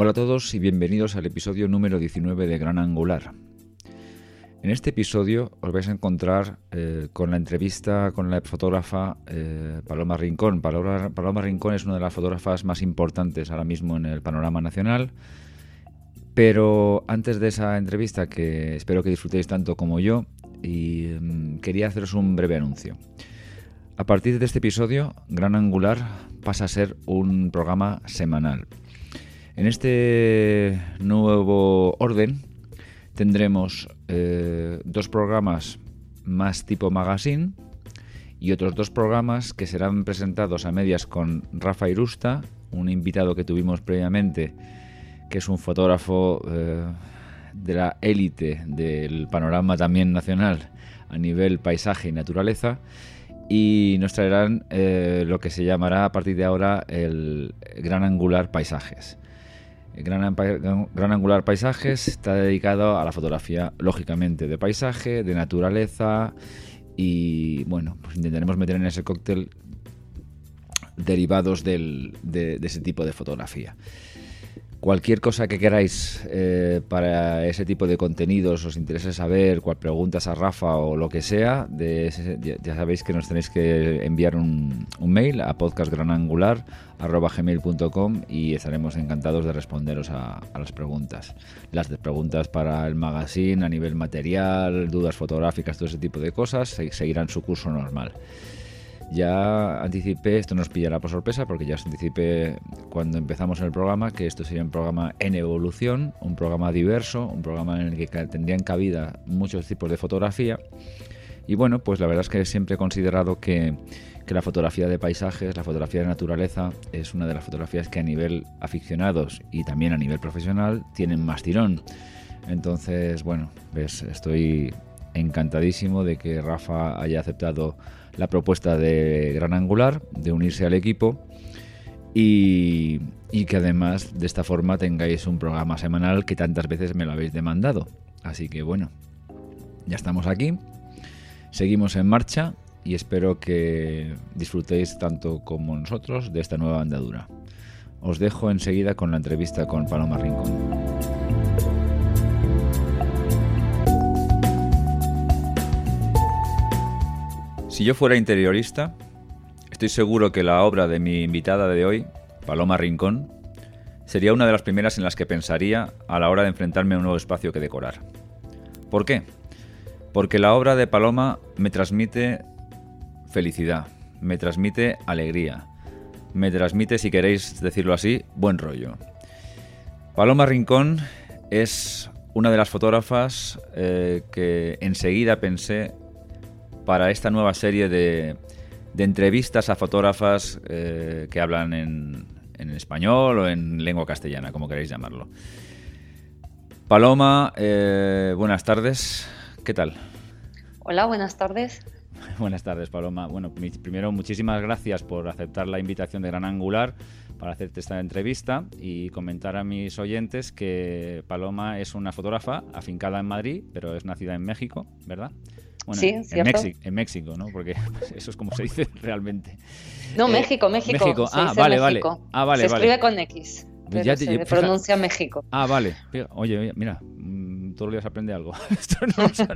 Hola a todos y bienvenidos al episodio número 19 de Gran Angular. En este episodio os vais a encontrar eh, con la entrevista con la fotógrafa eh, Paloma Rincón. Paloma, Rincón es una de las fotógrafas más importantes ahora mismo en el panorama nacional. Pero antes de esa entrevista, que espero que disfrutéis tanto como yo, mm, quería haceros un breve anuncio. A partir de este episodio, Gran Angular pasa a ser un programa semanal. En este nuevo orden tendremos eh, dos programas más tipo magazine y otros dos programas que serán presentados a medias con Rafa Irusta, un invitado que tuvimos previamente, que es un fotógrafo eh, de la élite del panorama también nacional a nivel paisaje y naturaleza. Y nos traerán eh, lo que se llamará a partir de ahora el Gran Angular Paisajes. Gran, Angular Paisajes está dedicado a la fotografía, lógicamente, de paisaje, de naturaleza y, bueno, pues intentaremos meter en ese cóctel derivados de, de, ese tipo de fotografía. Cualquier cosa que queráis eh, para ese tipo de contenidos, os interese saber, cual preguntas a Rafa o lo que sea, ya, sabéis que nos tenéis que enviar un, mail a podcastgranangular.gmail.com y estaremos encantados de responderos a, a, las preguntas. Las preguntas para el magazine a nivel material, dudas fotográficas, todo ese tipo de cosas, seguirán su curso normal. Ya anticipé, esto nos pillará por sorpresa porque ya os anticipé cuando empezamos el programa que esto sería un programa en evolución, un programa diverso, un programa en el que tendrían cabida muchos tipos de fotografía. Y bueno, pues la verdad es que siempre he considerado que, que la fotografía de paisajes, la fotografía de naturaleza, es una de las fotografías que a nivel aficionados y también a nivel profesional tienen más tirón. Entonces, bueno, ves, estoy encantadísimo de que Rafa haya aceptado la propuesta de Gran Angular, de unirse al equipo y, que además de esta forma tengáis un programa semanal que tantas veces me lo habéis demandado. Así que bueno, ya estamos aquí, seguimos en marcha y espero que disfrutéis tanto como nosotros de esta nueva andadura. Os dejo enseguida con la entrevista con Paloma Rincón. Si yo fuera interiorista, estoy seguro que la obra de mi invitada de hoy, Paloma Rincón, sería una de las primeras en las que pensaría a la hora de enfrentarme a un nuevo espacio que decorar. ¿Por qué? Porque la obra de Paloma me transmite felicidad, me transmite alegría, me transmite, si queréis decirlo así, buen rollo. Paloma Rincón es una de las fotógrafas eh, que enseguida pensé para esta nueva serie de, entrevistas a fotógrafas eh, que hablan en, español o en lengua castellana, como queréis llamarlo. Paloma, eh, buenas tardes. ¿Qué tal? Hola, buenas tardes. Buenas tardes, Paloma. Bueno, primero, muchísimas gracias por aceptar la invitación de Gran Angular para hacerte esta entrevista y comentar a mis oyentes que Paloma es una fotógrafa afincada en Madrid, pero es nacida en México, ¿verdad? sí, en, México, en México, ¿no? Porque eso es como se dice realmente. No, México, México. México. ah, vale, vale. Ah, vale, se escribe con X. Pero se pronuncia México. Ah, vale. Oye, mira, todos los días aprende algo. Esto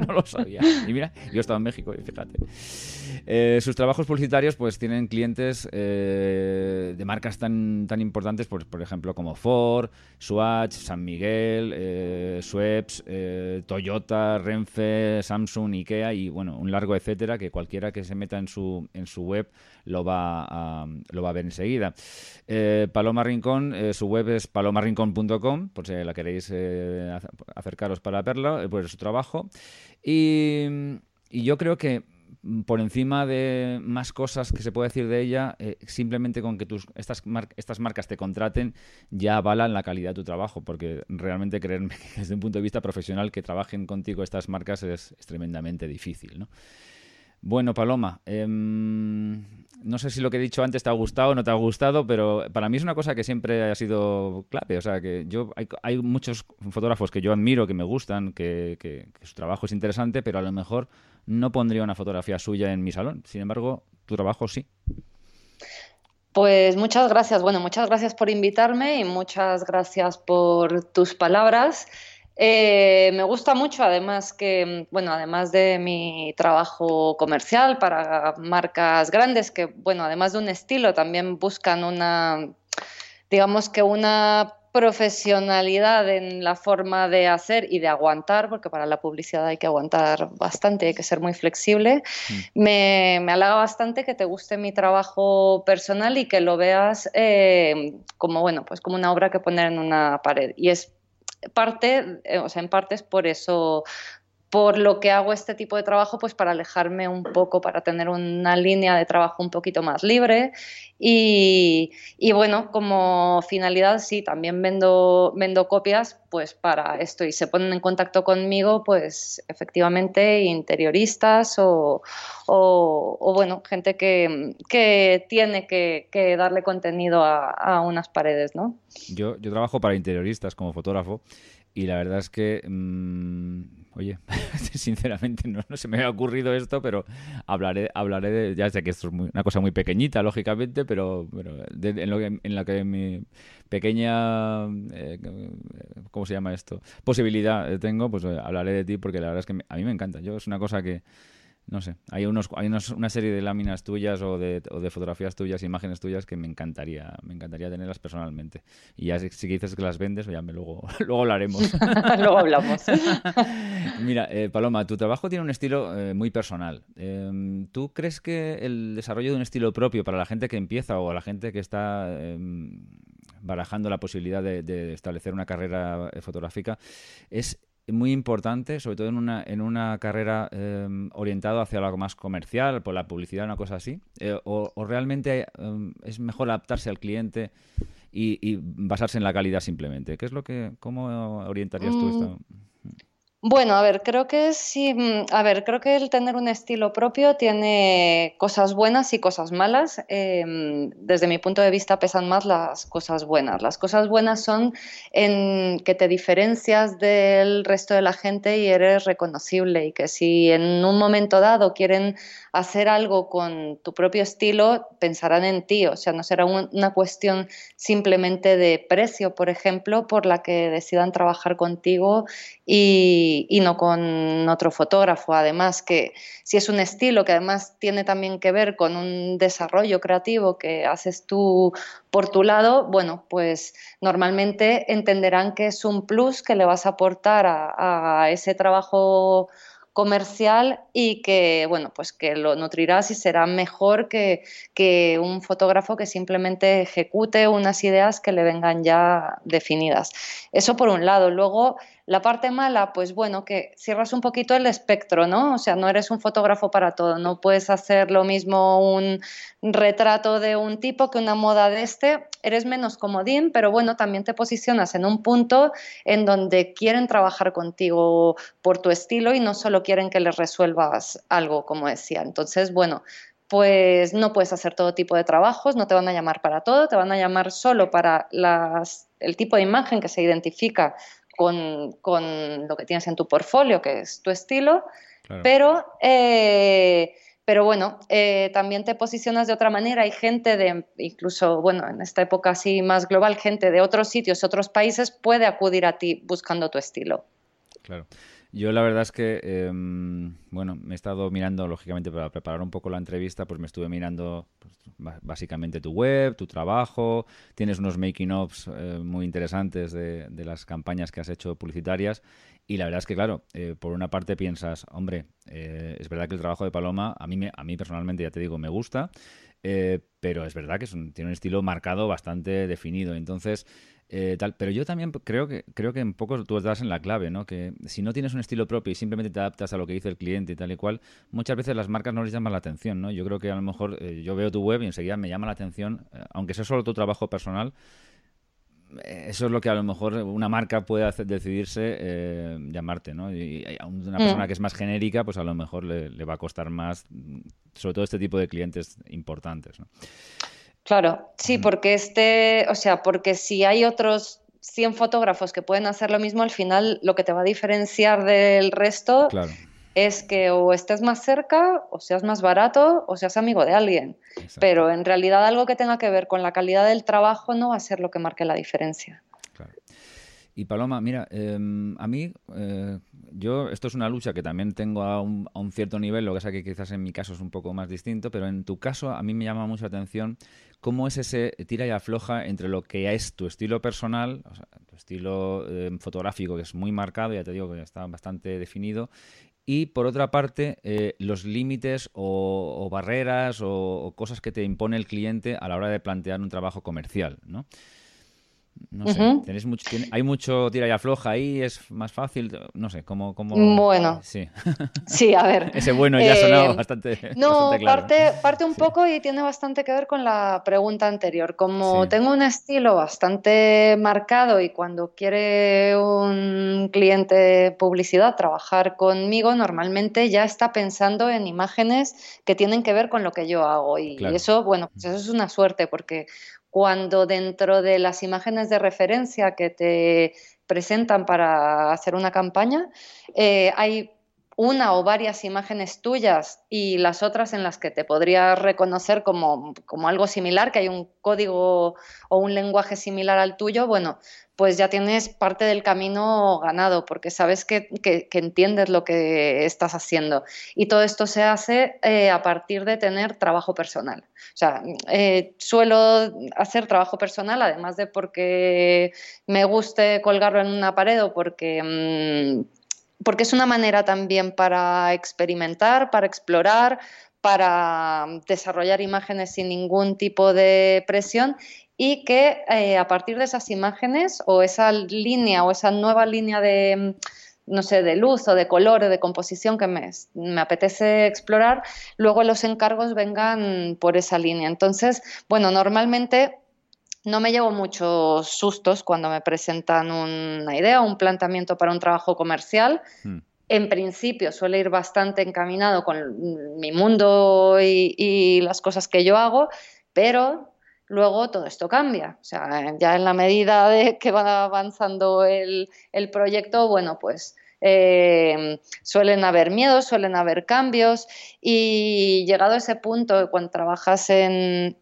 no, lo sabía. Y mira, yo estaba en México y fíjate. Eh, sus trabajos publicitarios pues tienen clientes eh, de marcas tan, tan importantes, pues, por ejemplo, como Ford, Swatch, San Miguel, eh, eh, Toyota, Renfe, Samsung, Ikea y bueno, un largo etcétera que cualquiera que se meta en su, en su web lo va a, lo va a ver enseguida. Paloma Rincón, su web es palomarrincón.com, por si la queréis acercaros para verlo, por su trabajo. Y, yo creo que por encima de más cosas que se puede decir de ella, eh, simplemente con que tus, estas, estas marcas te contraten ya avalan la calidad de tu trabajo, porque realmente creerme que desde un punto de vista profesional que trabajen contigo estas marcas es, tremendamente difícil. ¿no? Bueno, Paloma, em, no sé si lo que he dicho antes te ha gustado o no te ha gustado, pero para mí es una cosa que siempre ha sido clave. O sea, que yo hay, muchos fotógrafos que yo admiro, que me gustan, que, su trabajo es interesante, pero a lo mejor no pondría una fotografía suya en mi salón. Sin embargo, tu trabajo sí. Pues muchas gracias. Bueno, muchas gracias por invitarme y muchas gracias por tus palabras. Eh, me gusta mucho, además que, bueno, además de mi trabajo comercial para marcas grandes, que, bueno, además de un estilo, también buscan una, digamos que una profesionalidad en la forma de hacer y de aguantar, porque para la publicidad hay que aguantar bastante, hay que ser muy flexible. Mm. Me, me, halaga bastante que te guste mi trabajo personal y que lo veas eh, como, bueno, pues como una obra que poner en una pared. Y es parte, eh, o sea, en parte es por eso, por lo que hago este tipo de trabajo, pues para alejarme un poco, para tener una línea de trabajo un poquito más libre. Y, bueno, como finalidad, sí, también vendo, vendo copias pues para esto y se ponen en contacto conmigo, pues efectivamente interioristas o, bueno, gente que, tiene que, darle contenido a, unas paredes, ¿no? Yo, yo trabajo para interioristas como fotógrafo y la verdad es que... Mm, Oye, sinceramente no, se me ha ocurrido esto, pero hablaré, hablaré de, ya sé que esto es una cosa muy pequeñita, lógicamente, pero, en, lo que, en la que mi pequeña, eh, ¿cómo se llama esto? Posibilidad tengo, pues eh, hablaré de ti porque la verdad es que a mí me encanta. Yo es una cosa que, no sé, hay, unos, hay una serie de láminas tuyas o de, o de, fotografías tuyas, imágenes tuyas que me encantaría, me encantaría tenerlas personalmente. Y ya si, dices que las vendes, ya me luego, luego hablaremos. luego hablamos. Mira, eh, Paloma, tu trabajo tiene un estilo eh, muy personal. Em, ¿Tú crees que el desarrollo de un estilo propio para la gente que empieza o la gente que está em, barajando la posibilidad de establecer una carrera eh, fotográfica es muy importante, sobre todo en una, en una carrera em, orientada hacia algo más comercial, por la publicidad, una cosa así? Eh, o, realmente em, es mejor adaptarse al cliente y, basarse en la calidad simplemente? ¿Qué es lo que, ¿Cómo orientarías tú esto? Bueno, a ver, creo que sí, mm, a ver, creo que el tener un estilo propio tiene cosas buenas y cosas malas. Em, desde mi punto de vista pesan más las cosas buenas. Las cosas buenas son en que te diferencias del resto de la gente y eres reconocible y que si en un momento dado quieren hacer algo con tu propio estilo, pensarán en ti. O sea, no será una cuestión simplemente de precio, por ejemplo, por la que decidan trabajar contigo y y, no con otro fotógrafo. Además, que si es un estilo que además tiene también que ver con un desarrollo creativo que haces tú por tu lado, bueno, pues normalmente entenderán que es un plus que le vas a aportar a, ese trabajo comercial y que, bueno, pues que lo nutrirás y será mejor que, que, un fotógrafo que simplemente ejecute unas ideas que le vengan ya definidas. Eso por un lado. Luego, la parte mala, pues bueno, que cierras un poquito el espectro, ¿no? O sea, no eres un fotógrafo para todo, no puedes hacer lo mismo un retrato de un tipo que una moda de este, eres menos comodín, pero bueno, también te posicionas en un punto en donde quieren trabajar contigo por tu estilo y no solo quieren que les resuelvas algo, como decía. Entonces, bueno, pues no puedes hacer todo tipo de trabajos, no te van a llamar para todo, te van a llamar solo para el tipo de imagen que se identifica con, lo que tienes en tu portfolio, que es tu estilo, pero, eh, pero bueno, eh, también te posicionas de otra manera. Hay gente de, incluso, bueno, en esta época así más global, gente de otros sitios, otros países, puede acudir a ti buscando tu estilo. Claro. Yo la verdad es que, em, bueno, me he estado mirando, lógicamente, para preparar un poco la entrevista, pues me estuve mirando pues, básicamente tu web, tu trabajo, tienes unos making-ofs eh, muy interesantes de, las campañas que has hecho publicitarias y la verdad es que, claro, eh, por una parte piensas, hombre, eh, es verdad que el trabajo de Paloma, a mí, me, a mí personalmente, ya te digo, me gusta, pero es verdad que tiene un estilo marcado bastante definido. Entonces, eh, tal, pero yo también creo que creo que en poco tú das en la clave, ¿no? Que si no tienes un estilo propio y simplemente te adaptas a lo que dice el cliente y tal y cual, muchas veces las marcas no les llaman la atención, ¿no? Yo creo que a lo mejor eh, yo veo tu web y enseguida me llama la atención, eh, aunque sea solo tu trabajo personal, eso es lo que a lo mejor una marca puede hacer, decidirse llamarte, ¿no? Y, a una persona mm. que es más genérica, pues a lo mejor le, le, va a costar más, sobre todo este tipo de clientes importantes, ¿no? Claro, sí, porque este, o sea, porque si hay otros 100 fotógrafos que pueden hacer lo mismo, al final lo que te va a diferenciar del resto es que o estés más cerca, o seas más barato, o seas amigo de alguien. Pero en realidad algo que tenga que ver con la calidad del trabajo no va a ser lo que marque la diferencia. Y Paloma, mira, em, a mí, eh, yo, esto es una lucha que también tengo a un, cierto nivel, lo que pasa que quizás en mi caso es un poco más distinto, pero en tu caso a mí me llama mucho la atención cómo es ese tira y afloja entre lo que es tu estilo personal, o sea, tu estilo em, fotográfico que es muy marcado, ya te digo que está bastante definido, y por otra parte, eh, los límites o, barreras o, o, cosas que te impone el cliente a la hora de plantear un trabajo comercial, ¿no? No sé, mucho, hay mucho tira y afloja ahí, es más fácil, no sé, cómo... Bueno, sí. sí, a ver. Ese bueno ya ha sonado eh, bastante, No, parte, parte un poco y tiene bastante que ver con la pregunta anterior. Como tengo un estilo bastante marcado y cuando quiere un cliente publicidad trabajar conmigo, normalmente ya está pensando en imágenes que tienen que ver con lo que yo hago. Y, y eso, bueno, pues eso es una suerte porque cuando dentro de las imágenes de referencia que te presentan para hacer una campaña, eh, hay una o varias imágenes tuyas y las otras en las que te podrías reconocer como, como, algo similar, que hay un código o un lenguaje similar al tuyo, bueno, pues ya tienes parte del camino ganado, porque sabes que, entiendes lo que estás haciendo. Y todo esto se hace eh, a partir de tener trabajo personal. O sea, eh, suelo hacer trabajo personal, además de porque me guste colgarlo en una pared o porque... Mm, porque es una manera también para experimentar, para explorar, para desarrollar imágenes sin ningún tipo de presión y que eh, a partir de esas imágenes o esa línea o esa nueva línea de no sé, de luz o de color o de composición que me, apetece explorar, luego los encargos vengan por esa línea. Entonces, bueno, normalmente no me llevo muchos sustos cuando me presentan una idea o un planteamiento para un trabajo comercial. Hmm. En principio suele ir bastante encaminado con mi mundo y, y las cosas que yo hago, pero luego todo esto cambia. O sea, ya en la medida de que va avanzando el, proyecto, bueno, pues eh, suelen haber miedos, suelen haber cambios y llegado a ese punto, cuando trabajas en,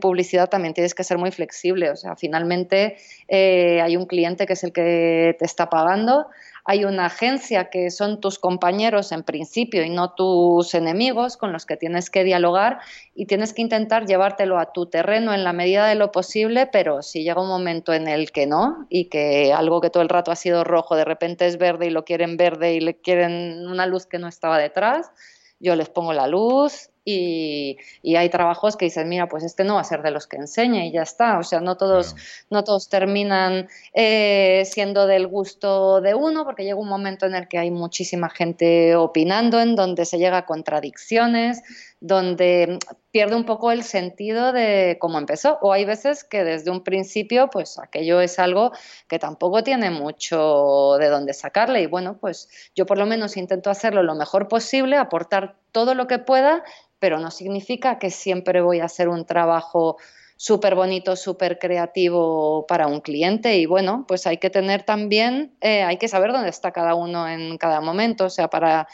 publicidad también tienes que ser muy flexible. O sea, finalmente eh, hay un cliente que es el que te está pagando hay una agencia que son tus compañeros en principio y no tus enemigos con los que tienes que dialogar y tienes que intentar llevártelo a tu terreno en la medida de lo posible, pero si llega un momento en el que no y que algo que todo el rato ha sido rojo de repente es verde y lo quieren verde y le quieren una luz que no estaba detrás, yo les pongo la luz, y, hay trabajos que dicen, mira, pues este no va a ser de los que enseñe y ya está. O sea, no todos, no todos terminan eh, siendo del gusto de uno, porque llega un momento en el que hay muchísima gente opinando, en donde se llega a contradicciones, donde pierde un poco el sentido de cómo empezó. O hay veces que desde un principio, pues aquello es algo que tampoco tiene mucho de dónde sacarle. Y bueno, pues yo por lo menos intento hacerlo lo mejor posible, aportar todo lo que pueda, pero no significa que siempre voy a hacer un trabajo súper bonito, súper creativo para un cliente y bueno, pues hay que tener también, eh, hay que saber dónde está cada uno en cada momento, o sea, para,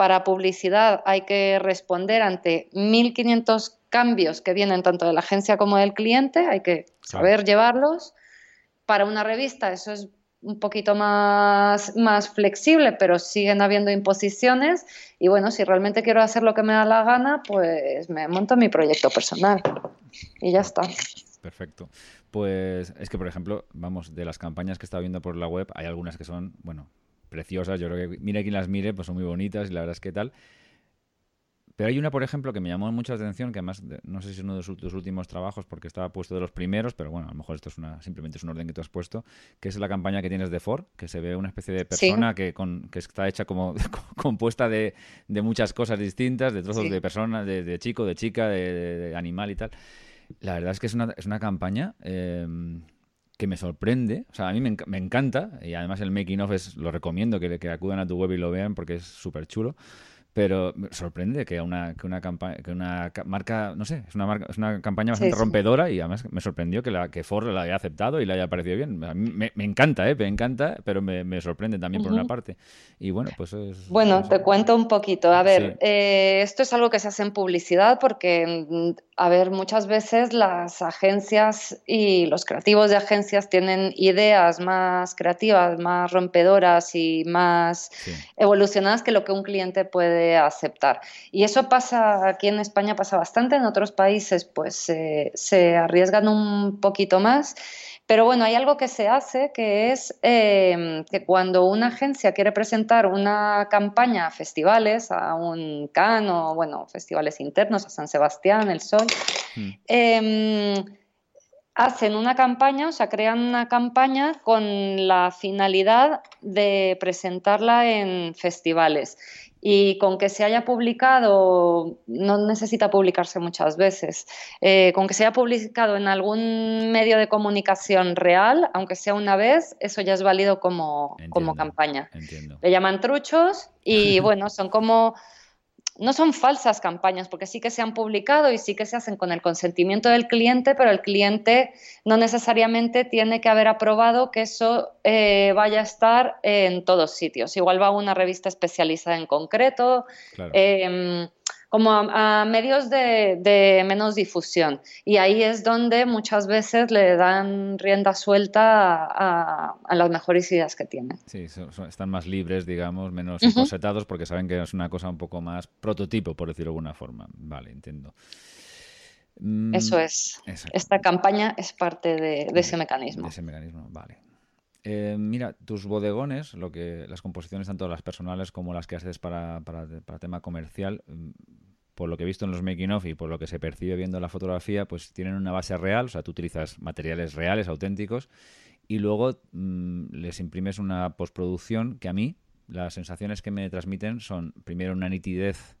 para publicidad hay que responder ante 1500 cambios que vienen tanto de la agencia como del cliente, hay que saber llevarlos. Para una revista eso es un poquito más, más flexible, pero siguen habiendo imposiciones. Y bueno, si realmente quiero hacer lo que me da la gana, pues me monto mi proyecto personal. Y ya está. Perfecto. Pues es que, por ejemplo, vamos, de las campañas que estaba viendo por la web, hay algunas que son, bueno, preciosas. Yo creo que, mire quien las mire, pues son muy bonitas y la verdad es que tal. Pero hay una, por ejemplo, que me llamó mucho la atención, que además no sé si es uno de tus últimos trabajos porque estaba puesto de los primeros, pero bueno, a lo mejor esto es una, simplemente es un orden que tú has puesto, que es la campaña que tienes de Ford, que se ve una especie de persona que, con, que está hecha como compuesta de, muchas cosas distintas, de trozos de persona, de, chico, de chica, de, animal y tal. La verdad es que es una, es una campaña em, que me sorprende, o sea, a mí me, encanta, y además el making of es, lo recomiendo que, que acudan a tu web y lo vean porque es súper chulo pero me sorprende que una, que una, que una marca, no sé, es una, marca, es una campaña bastante rompedora y además me sorprendió que, la, que Ford la haya aceptado y le haya parecido bien. me, encanta, ¿eh? me encanta, pero me, sorprende también por una parte. Y bueno, pues es, Bueno, te cuento un poquito. A ver, eh, esto es algo que se hace en publicidad porque, a ver, muchas veces las agencias y los creativos de agencias tienen ideas más creativas, más rompedoras y más evolucionadas que lo que un cliente puede aceptar. Y eso pasa aquí en España, pasa bastante, en otros países pues se arriesgan un poquito más. Pero bueno, hay algo que se hace que es em, que cuando una agencia quiere presentar una campaña a festivales, a un Cannes o bueno, festivales internos, a San Sebastián, El Sol, mm. em, hacen una campaña, o sea, crean una campaña con la finalidad de presentarla en festivales y con que se haya publicado, no necesita publicarse muchas veces, eh, con que se haya publicado en algún medio de comunicación real, aunque sea una vez, eso ya es válido como, como campaña. Le llaman truchos y bueno, son como no son falsas campañas, porque sí que se han publicado y sí que se hacen con el consentimiento del cliente, pero el cliente no necesariamente tiene que haber aprobado que eso eh, vaya a estar en todos sitios. Igual va a una revista especializada en concreto. Em, como a, medios de, menos difusión. Y ahí es donde muchas veces le dan rienda suelta a, las mejores ideas que tienen. Sí, están más libres, digamos, menos uh porque saben que es una cosa un poco más prototipo, por decirlo de alguna forma. Vale, entiendo. Mm, Eso es. Esta campaña es parte de, ese mecanismo. De ese mecanismo, vale. Eh, mira, tus bodegones, lo que las composiciones tanto las personales como las que haces para, para, tema comercial, mm, por lo que he visto en los making of y por lo que se percibe viendo la fotografía, pues tienen una base real, o sea, tú utilizas materiales reales, auténticos, y luego mm, les imprimes una postproducción que a mí las sensaciones que me transmiten son primero una nitidez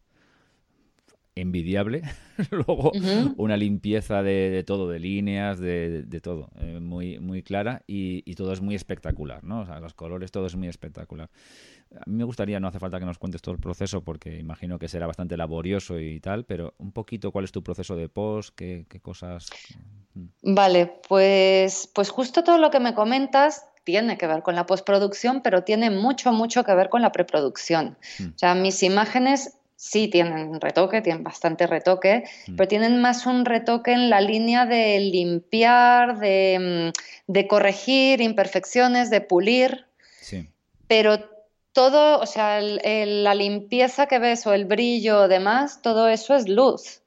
envidiable, luego una limpieza de, todo, de líneas, de, todo, eh, muy, muy clara y, y, todo es muy espectacular, ¿no? O sea, los colores, todo es muy espectacular. A mí me gustaría, no hace falta que nos cuentes todo el proceso porque imagino que será bastante laborioso y tal, pero un poquito cuál es tu proceso de post, qué, cosas. Vale, pues, pues justo todo lo que me comentas tiene que ver con la postproducción, pero tiene mucho, mucho que ver con la preproducción. Mm. O sea, mis imágenes sí tienen retoque, tienen bastante retoque, mm. pero tienen más un retoque en la línea de limpiar, de, de corregir imperfecciones, de pulir. Sí. Pero todo, o sea, la limpieza que ves o el brillo o demás, todo eso es luz.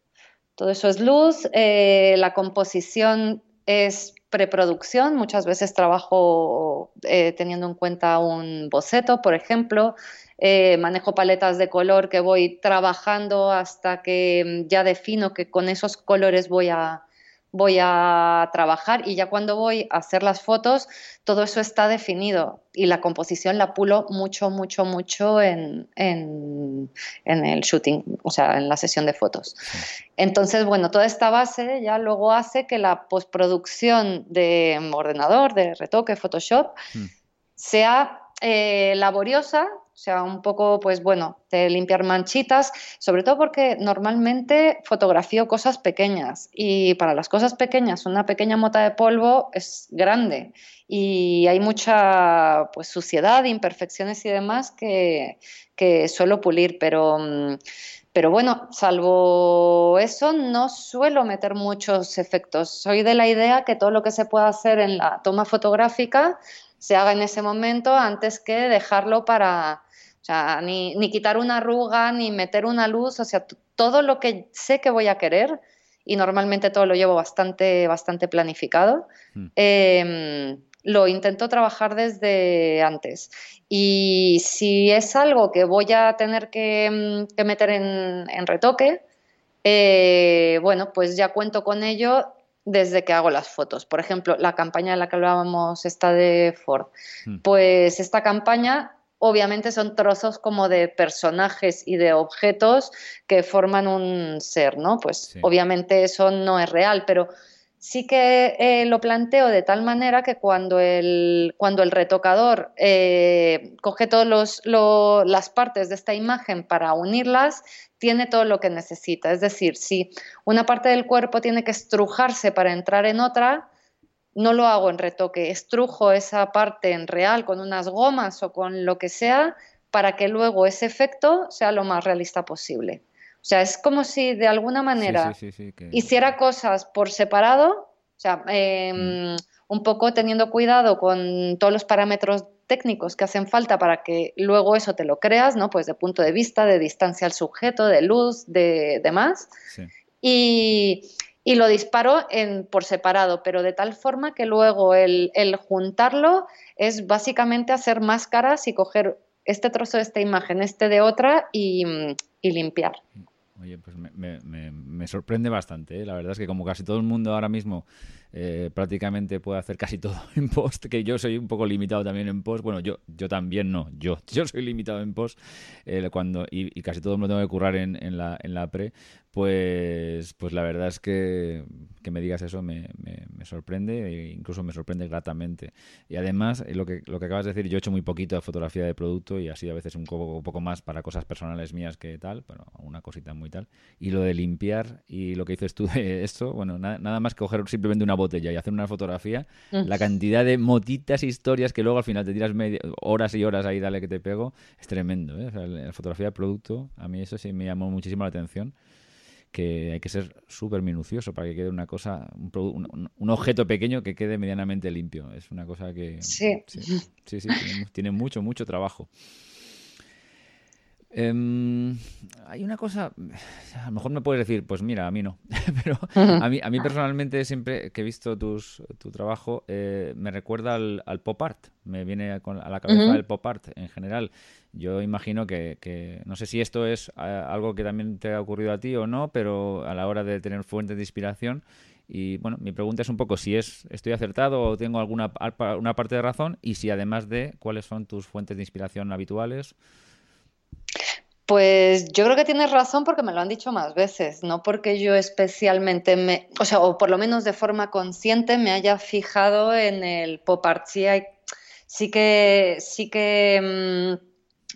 Todo eso es luz, eh, la composición es preproducción, muchas veces trabajo eh, teniendo en cuenta un boceto, por ejemplo, eh, manejo paletas de color que voy trabajando hasta que ya defino que con esos colores voy a, voy a trabajar y ya cuando voy a hacer las fotos, todo eso está definido y la composición la pulo mucho, mucho, mucho en, en, el shooting, o sea, en la sesión de fotos. Entonces, bueno, toda esta base ya luego hace que la postproducción de ordenador, de retoque, Photoshop, mm. sea eh, laboriosa, o sea, un poco, pues bueno, de limpiar manchitas, sobre todo porque normalmente fotografío cosas pequeñas y para las cosas pequeñas una pequeña mota de polvo es grande y hay mucha pues suciedad, imperfecciones y demás que, que suelo pulir, pero... Pero bueno, salvo eso, no suelo meter muchos efectos. Soy de la idea que todo lo que se pueda hacer en la toma fotográfica se haga en ese momento antes que dejarlo para, o sea, ni, quitar una arruga, ni meter una luz, o sea, todo lo que sé que voy a querer, y normalmente todo lo llevo bastante, bastante planificado, hmm. em, lo intento trabajar desde antes. Y si es algo que voy a tener que, mm, meter en, retoque, eh, bueno, pues ya cuento con ello desde que hago las fotos. Por ejemplo, la campaña de la que hablábamos, esta de Ford. Hmm. Pues esta campaña obviamente son trozos como de personajes y de objetos que forman un ser, ¿no? Pues obviamente eso no es real, pero sí que eh, lo planteo de tal manera que cuando el, cuando el retocador eh, coge todas las partes de esta imagen para unirlas, tiene todo lo que necesita. Es decir, si una parte del cuerpo tiene que estrujarse para entrar en otra, no lo hago en retoque, estrujo esa parte en real con unas gomas o con lo que sea para que luego ese efecto sea lo más realista posible. O sea, es como si de alguna manera hiciera cosas por separado, o sea, em, mm. un poco teniendo cuidado con todos los parámetros técnicos que hacen falta para que luego eso te lo creas, ¿no? Pues de punto de vista, de distancia al sujeto, de luz, de demás. Y, lo disparo en, por separado, pero de tal forma que luego el, el juntarlo es básicamente hacer máscaras y coger este trozo de esta imagen, este de otra y, y limpiar. Oye, pues me, me, me sorprende bastante. ¿eh? La verdad es que como casi todo el mundo ahora mismo eh, prácticamente puede hacer casi todo en post, que yo soy un poco limitado también en post. Bueno, yo, yo también no, yo, yo soy limitado en post eh, cuando, y, casi todo me lo tengo que currar en, en, la, en la pre, pues, pues la verdad es que, que me digas eso me, me, sorprende e incluso me sorprende gratamente. Y además, eh, lo que, lo que acabas de decir, yo he hecho muy poquito de fotografía de producto y así a veces un poco, un poco más para cosas personales mías que tal, pero una cosita muy tal. Y lo de limpiar y lo que dices tú de esto, bueno, nada más que coger simplemente una botella y hacer una fotografía, mm. la cantidad de motitas, historias que luego al final te tiras horas y horas ahí, dale que te pego, es tremendo. ¿eh? la fotografía de producto, a mí eso sí me llamó muchísimo la atención que hay que ser súper minucioso para que quede una cosa, un, un, objeto pequeño que quede medianamente limpio. Es una cosa que sí, sí, sí, tiene, mucho, mucho trabajo. Em, hay una cosa, a lo mejor me puedes decir, pues mira, a mí no, pero a mí, a mí personalmente siempre que he visto tus, tu trabajo eh, me recuerda al, pop art, me viene a la cabeza el pop art en general. Yo imagino que, no sé si esto es eh, algo que también te ha ocurrido a ti o no, pero a la hora de tener fuentes de inspiración, y bueno, mi pregunta es un poco si es estoy acertado o tengo alguna una parte de razón y si además de cuáles son tus fuentes de inspiración habituales. Pues yo creo que tienes razón porque me lo han dicho más veces, no porque yo especialmente me, o sea, o por lo menos de forma consciente me haya fijado en el pop art. Sí, hay, sí que, sí que mm,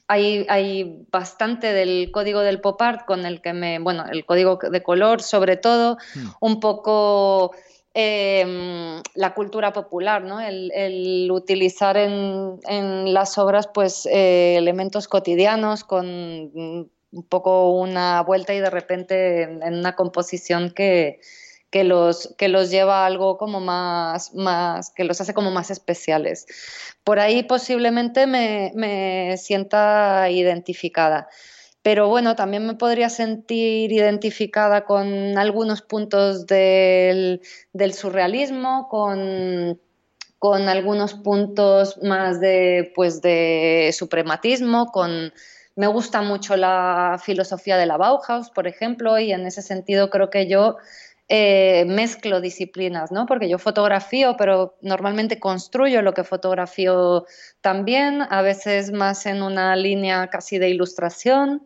hay, hay, bastante del código del pop art con el que me, bueno, el código de color sobre todo, hmm. un poco Em, la cultura popular, ¿no? el, utilizar en, las obras pues, eh, elementos cotidianos con un poco una vuelta y de repente en, una composición que, que, los, que los lleva a algo como más, más, que los hace como más especiales. Por ahí posiblemente me, me sienta identificada pero bueno, también me podría sentir identificada con algunos puntos del, surrealismo, con, con, algunos puntos más de, pues de suprematismo, con... Me gusta mucho la filosofía de la Bauhaus, por ejemplo, y en ese sentido creo que yo eh, mezclo disciplinas, ¿no? Porque yo fotografío, pero normalmente construyo lo que fotografío también, a veces más en una línea casi de ilustración,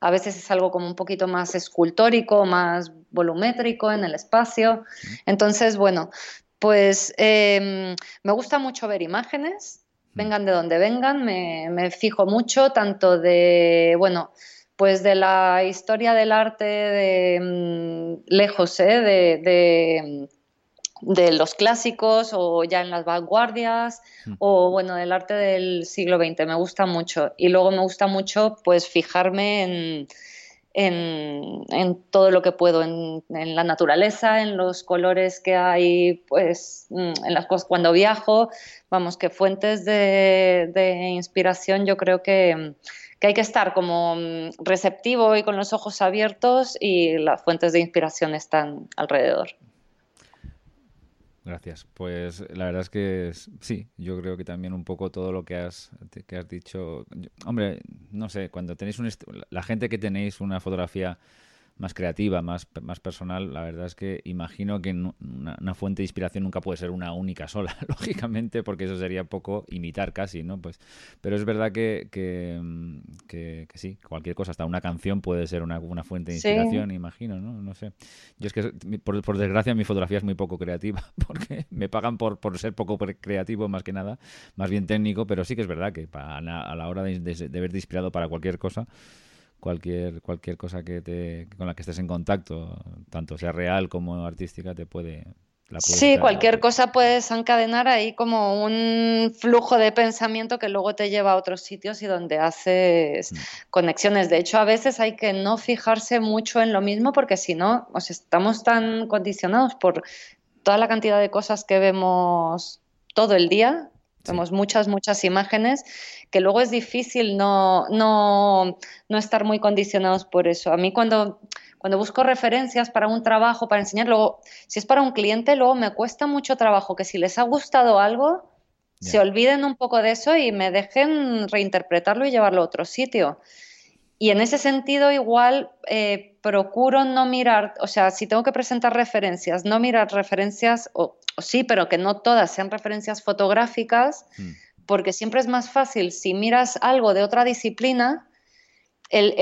a veces es algo como un poquito más escultórico, más volumétrico en el espacio. Entonces, bueno, pues em, me gusta mucho ver imágenes, vengan de donde vengan, me, fijo mucho tanto de, bueno, pues de la historia del arte de mm, lejos, ¿eh? de de los clásicos o ya en las vanguardias hmm. o bueno del arte del siglo XX me gusta mucho y luego me gusta mucho pues fijarme en, en, todo lo que puedo en, la naturaleza en los colores que hay pues mm, en las cosas cuando viajo vamos que fuentes de, de inspiración yo creo que que hay que estar como mm, receptivo y con los ojos abiertos y las fuentes de inspiración están alrededor. Gracias. Pues la verdad es que sí, yo creo que también un poco todo lo que has, que has dicho. hombre, no sé, cuando tenéis un. La gente que tenéis una fotografía más creativa, más, más personal, la verdad es que imagino que una, fuente de inspiración nunca puede ser una única sola, lógicamente, porque eso sería poco imitar casi, ¿no? Pues, pero es verdad que, que, que, sí, cualquier cosa, hasta una canción puede ser una, una fuente de inspiración, imagino, ¿no? No sé. Yo es que, por, por, desgracia, mi fotografía es muy poco creativa, porque me pagan por, por ser poco creativo más que nada, más bien técnico, pero sí que es verdad que a la hora de, de, de verte inspirado para cualquier cosa, cualquier, cualquier cosa que te, con la que estés en contacto, tanto sea real como artística, te puede... sí, cualquier cosa puedes encadenar ahí como un flujo de pensamiento que luego te lleva a otros sitios y donde haces mm. conexiones. De hecho, a veces hay que no fijarse mucho en lo mismo porque si no, estamos tan condicionados por toda la cantidad de cosas que vemos todo el día Vemos muchas, muchas imágenes que luego es difícil no, no, no, estar muy condicionados por eso. A mí cuando, cuando busco referencias para un trabajo, para enseñar, luego, si es para un cliente, luego me cuesta mucho trabajo que si les ha gustado algo, se olviden un poco de eso y me dejen reinterpretarlo y llevarlo a otro sitio. Y en ese sentido, igual eh, procuro no mirar, o sea, si tengo que presentar referencias, no mirar referencias, o, sí, pero que no todas sean referencias fotográficas, mm. porque siempre es más fácil si miras algo de otra disciplina, el,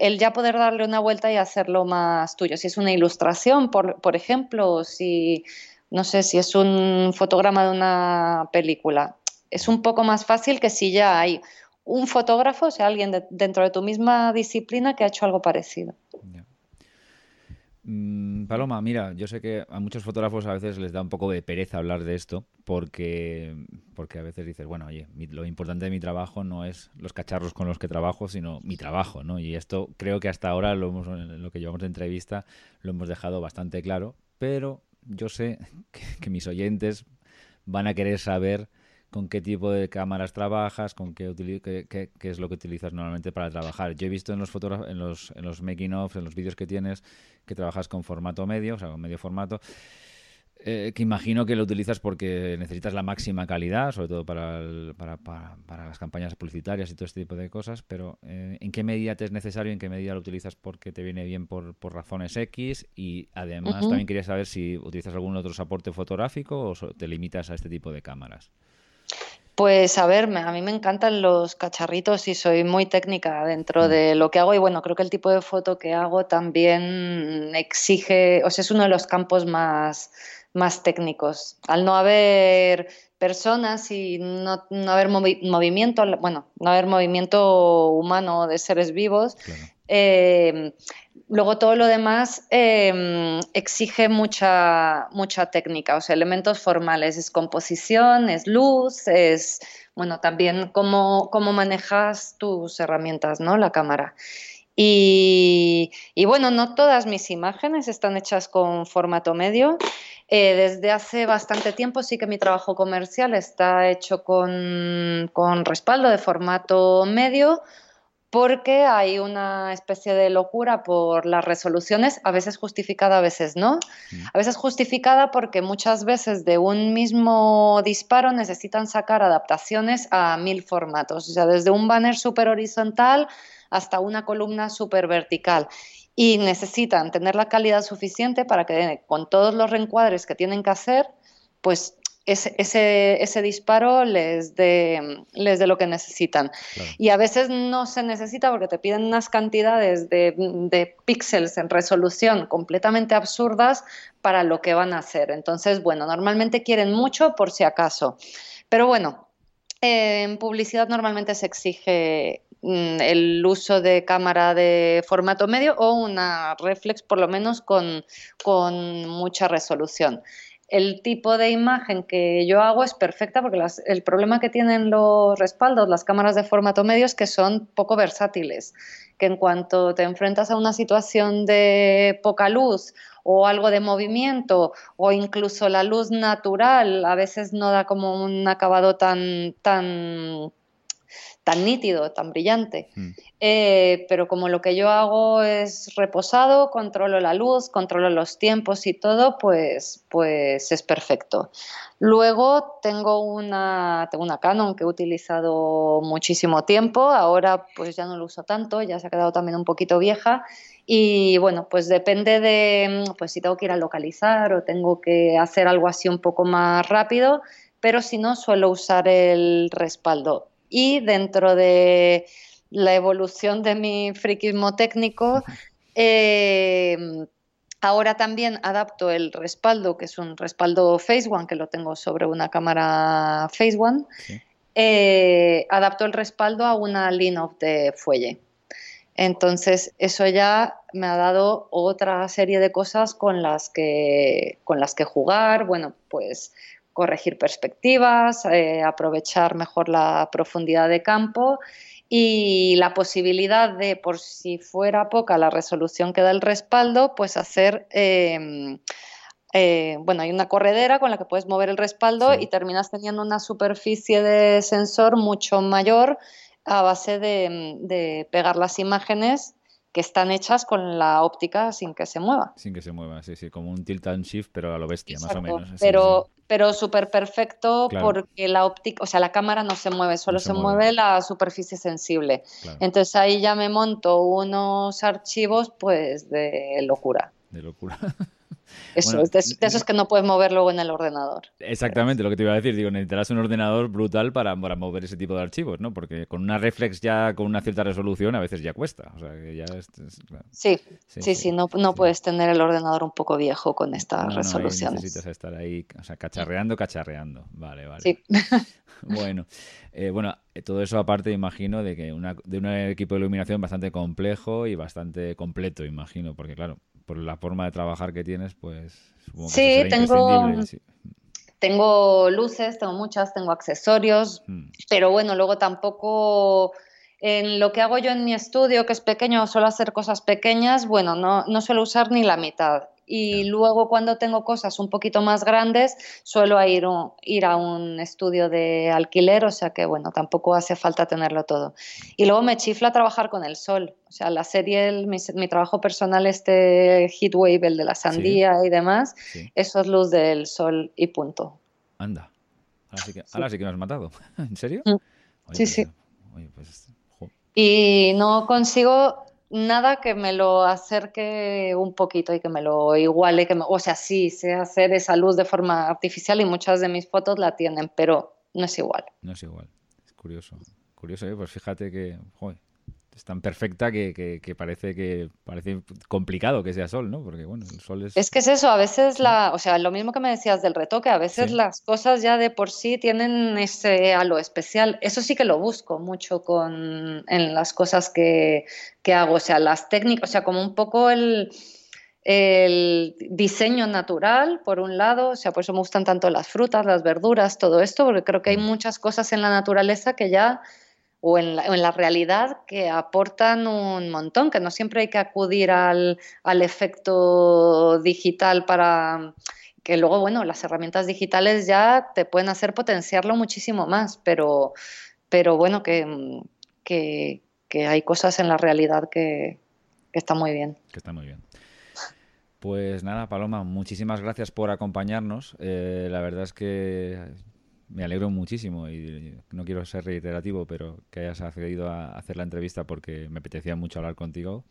el, ya poder darle una vuelta y hacerlo más tuyo. Si es una ilustración, por, por ejemplo, si, no sé, si es un fotograma de una película, es un poco más fácil que si ya hay un fotógrafo, o sea, alguien dentro de tu misma disciplina que ha hecho algo parecido. Mm, Paloma, mira, yo sé que a muchos fotógrafos a veces les da un poco de pereza hablar de esto porque, porque a veces dices, bueno, oye, lo importante de mi trabajo no es los cacharros con los que trabajo, sino mi trabajo, ¿no? Y esto creo que hasta ahora, lo, hemos, en lo que llevamos de entrevista, lo hemos dejado bastante claro, pero yo sé que mis oyentes van a querer saber con qué tipo de cámaras trabajas, con qué, qué, qué, es lo que utilizas normalmente para trabajar. Yo he visto en los en los, en los making of, en los vídeos que tienes, que trabajas con formato medio, o sea, con medio formato. Eh, que imagino que lo utilizas porque necesitas la máxima calidad, sobre todo para, para, para, las campañas publicitarias y todo este tipo de cosas, pero eh, ¿en qué medida te es necesario? ¿En qué medida lo utilizas porque te viene bien por, por razones X? Y además también quería saber si utilizas algún otro soporte fotográfico o te limitas a este tipo de cámaras. Pues a ver, a mí me encantan los cacharritos y soy muy técnica dentro mm. de lo que hago y bueno, creo que el tipo de foto que hago también exige, o sea, es uno de los campos más, más técnicos. Al no haber personas y no, haber movimiento, bueno, no haber movimiento humano de seres vivos, eh, Luego todo lo demás em, exige mucha, mucha técnica, o sea, elementos formales, es composición, es luz, es, bueno, también cómo, cómo manejas tus herramientas, ¿no? La cámara. Y, bueno, no todas mis imágenes están hechas con formato medio. Eh, desde hace bastante tiempo sí que mi trabajo comercial está hecho con, con respaldo de formato medio porque hay una especie de locura por las resoluciones, a veces justificada, a veces no. A veces justificada porque muchas veces de un mismo disparo necesitan sacar adaptaciones a mil formatos, o sea, desde un banner súper horizontal hasta una columna súper vertical. Y necesitan tener la calidad suficiente para que con todos los reencuadres que tienen que hacer, pues ese, ese, disparo les dé, les de lo que necesitan. Y a veces no se necesita porque te piden unas cantidades de, de píxeles en resolución completamente absurdas para lo que van a hacer. Entonces, bueno, normalmente quieren mucho por si acaso. Pero bueno, en publicidad normalmente se exige mm, el uso de cámara de formato medio o una reflex por lo menos con, con mucha resolución el tipo de imagen que yo hago es perfecta porque el problema que tienen los respaldos, las cámaras de formato medio, es que son poco versátiles, que en cuanto te enfrentas a una situación de poca luz o algo de movimiento o incluso la luz natural a veces no da como un acabado tan, tan tan nítido, tan brillante. Mm. Eh, pero como lo que yo hago es reposado, controlo la luz, controlo los tiempos y todo, pues, pues es perfecto. Luego tengo una, tengo una Canon que he utilizado muchísimo tiempo, ahora pues ya no lo uso tanto, ya se ha quedado también un poquito vieja y bueno, pues depende de pues si tengo que ir a localizar o tengo que hacer algo así un poco más rápido, pero si no suelo usar el respaldo. Y dentro de la evolución de mi friquismo técnico, eh, Ahora también adapto el respaldo, que es un respaldo Phase One, que lo tengo sobre una cámara Phase One. Eh, adapto el respaldo a una Line-Off de fuelle. Entonces, eso ya me ha dado otra serie de cosas con las que, con las que jugar. Bueno, pues corregir perspectivas, eh, aprovechar mejor la profundidad de campo y la posibilidad de, por si fuera poca la resolución que da el respaldo, pues hacer, em, eh, bueno, hay una corredera con la que puedes mover el respaldo y terminas teniendo una superficie de sensor mucho mayor a base de, de pegar las imágenes que están hechas con la óptica sin que se mueva. Sin que se mueva, sí, sí, como un tilt and shift, pero a lo bestia, más o menos. pero, pero súper perfecto porque la óptica, o sea, la cámara no se mueve, solo se, mueve. la superficie sensible. Entonces ahí ya me monto unos archivos, pues, de locura. De locura. Eso, es de, esos que no puedes mover luego en el ordenador. Exactamente, lo que te iba a decir. Digo, necesitarás un ordenador brutal para, para, mover ese tipo de archivos, ¿no? Porque con una reflex ya con una cierta resolución a veces ya cuesta. O sea, que ya sí, sí, sí, no, no puedes tener el ordenador un poco viejo con estas resoluciones. necesitas estar ahí, o sea, cacharreando, cacharreando. Vale, vale. Sí. bueno, eh, bueno, eh, todo eso aparte, imagino, de que una, de un equipo de iluminación bastante complejo y bastante completo, imagino, porque claro, por la forma de trabajar que tienes, pues supongo que sí, tengo, tengo luces, tengo muchas, tengo accesorios, mm. pero bueno, luego tampoco en lo que hago yo en mi estudio, que es pequeño, suelo hacer cosas pequeñas, bueno, no, no suelo usar ni la mitad y luego cuando tengo cosas un poquito más grandes suelo ir, ir a un estudio de alquiler, o sea que bueno, tampoco hace falta tenerlo todo. Y luego me chifla trabajar con el sol, o sea, la serie, mi, trabajo personal, este Heatwave, el de la sandía y demás, eso es luz del sol y punto. Anda, ahora sí que, ahora sí que me has matado, ¿en serio? Mm. sí, sí. Pues, y no consigo nada que me lo acerque un poquito y que me lo iguale, que o sea, sí, sé hacer esa luz de forma artificial y muchas de mis fotos la tienen, pero no es igual. No es igual, es curioso. Curioso, ¿eh? pues fíjate que, joder, es tan perfecta que, parece que parece complicado que sea sol, ¿no? Porque bueno, el sol es. Es que es eso, a veces la, o sea, lo mismo que me decías del retoque, a veces las cosas ya de por sí tienen ese halo especial. Eso sí que lo busco mucho con en las cosas que, que hago. O sea, las técnicas, o sea, como un poco el el diseño natural, por un lado, o sea, por eso me gustan tanto las frutas, las verduras, todo esto, porque creo que hay mm. muchas cosas en la naturaleza que ya o en la, realidad que aportan un montón, que no siempre hay que acudir al, efecto digital para que luego, bueno, las herramientas digitales ya te pueden hacer potenciarlo muchísimo más, pero, pero bueno, que, que, hay cosas en la realidad que, que están muy bien. Que está muy bien. Pues nada, Paloma, muchísimas gracias por acompañarnos. Eh, la verdad es que me alegro muchísimo y no quiero ser reiterativo, pero que hayas accedido a hacer la entrevista porque me apetecía mucho hablar contigo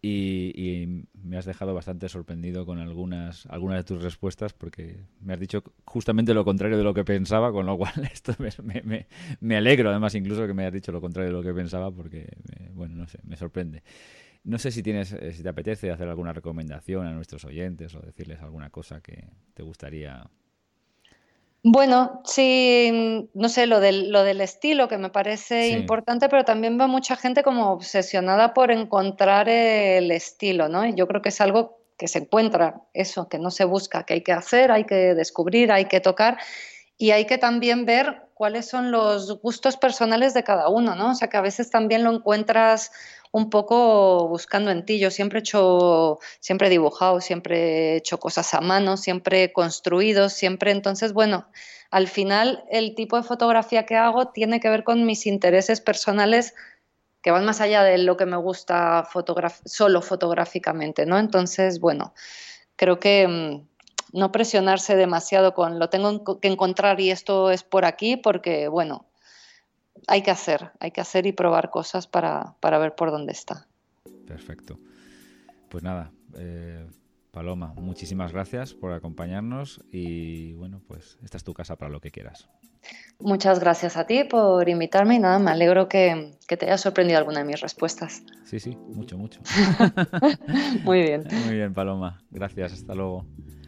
y, me has dejado bastante sorprendido con algunas, algunas de tus respuestas porque me has dicho justamente lo contrario de lo que pensaba, con lo cual esto me, me, me alegro además incluso que me hayas dicho lo contrario de lo que pensaba porque, bueno, no sé, me sorprende. No sé si tienes, eh, si te apetece hacer alguna recomendación a nuestros oyentes o decirles alguna cosa que te gustaría bueno, sí, no sé, lo del, lo del estilo que me parece importante, pero también veo mucha gente como obsesionada por encontrar el estilo, ¿no? Y yo creo que es algo que se encuentra, eso, que no se busca, que hay que hacer, hay que descubrir, hay que tocar. y hay que también ver cuáles son los gustos personales de cada uno, ¿no? O sea, que a veces también lo encuentras un poco buscando en ti. Yo siempre he hecho, siempre he dibujado, siempre he hecho cosas a mano, siempre he construido, siempre. Entonces, bueno, al final el tipo de fotografía que hago tiene que ver con mis intereses personales que van más allá de lo que me gusta solo fotográficamente, ¿no? Entonces, bueno, creo que mm, no presionarse demasiado con lo tengo que encontrar y esto es por aquí, porque, bueno, hay que hacer, hay que hacer y probar cosas para, ver por dónde está. Perfecto. Pues nada, eh, Paloma, muchísimas gracias por acompañarnos y bueno, pues esta es tu casa para lo que quieras. Muchas gracias a ti por invitarme y nada, me alegro que, te haya sorprendido alguna de mis respuestas. Sí, sí, mucho, mucho. Muy bien. Muy bien, Paloma. Gracias, hasta luego.